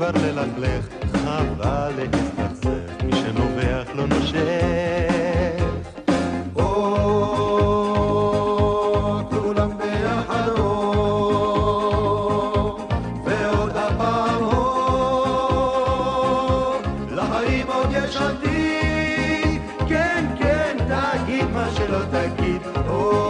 מלכלך, חבל להסתכסך, מי שנובח לא נושך. או, כולם ביחד או, ועוד הפעם או, לחיים עוד יש עתיד, כן, כן, תגיד מה שלא תגיד, או,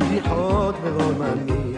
بیخواد نگاه من می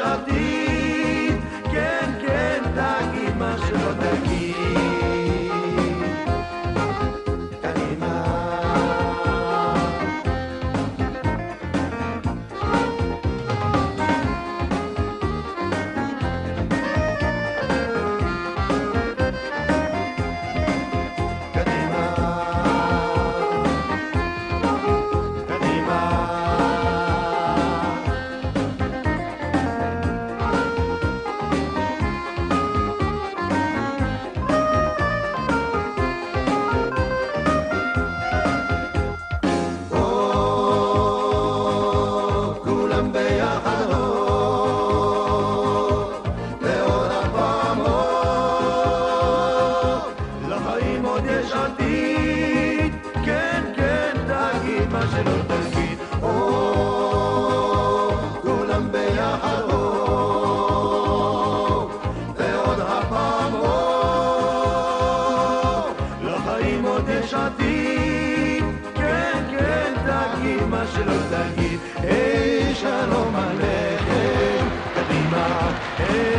לחיים עוד עתיד, כן, כן, תגיד מה שלא תגיד, או, כולם ביחד או, ועוד הפעם או, לחיים עוד יש עתיד, כן, כן, תגיד מה שלא תגיד, היי, שלום עליכם, קדימה, היי,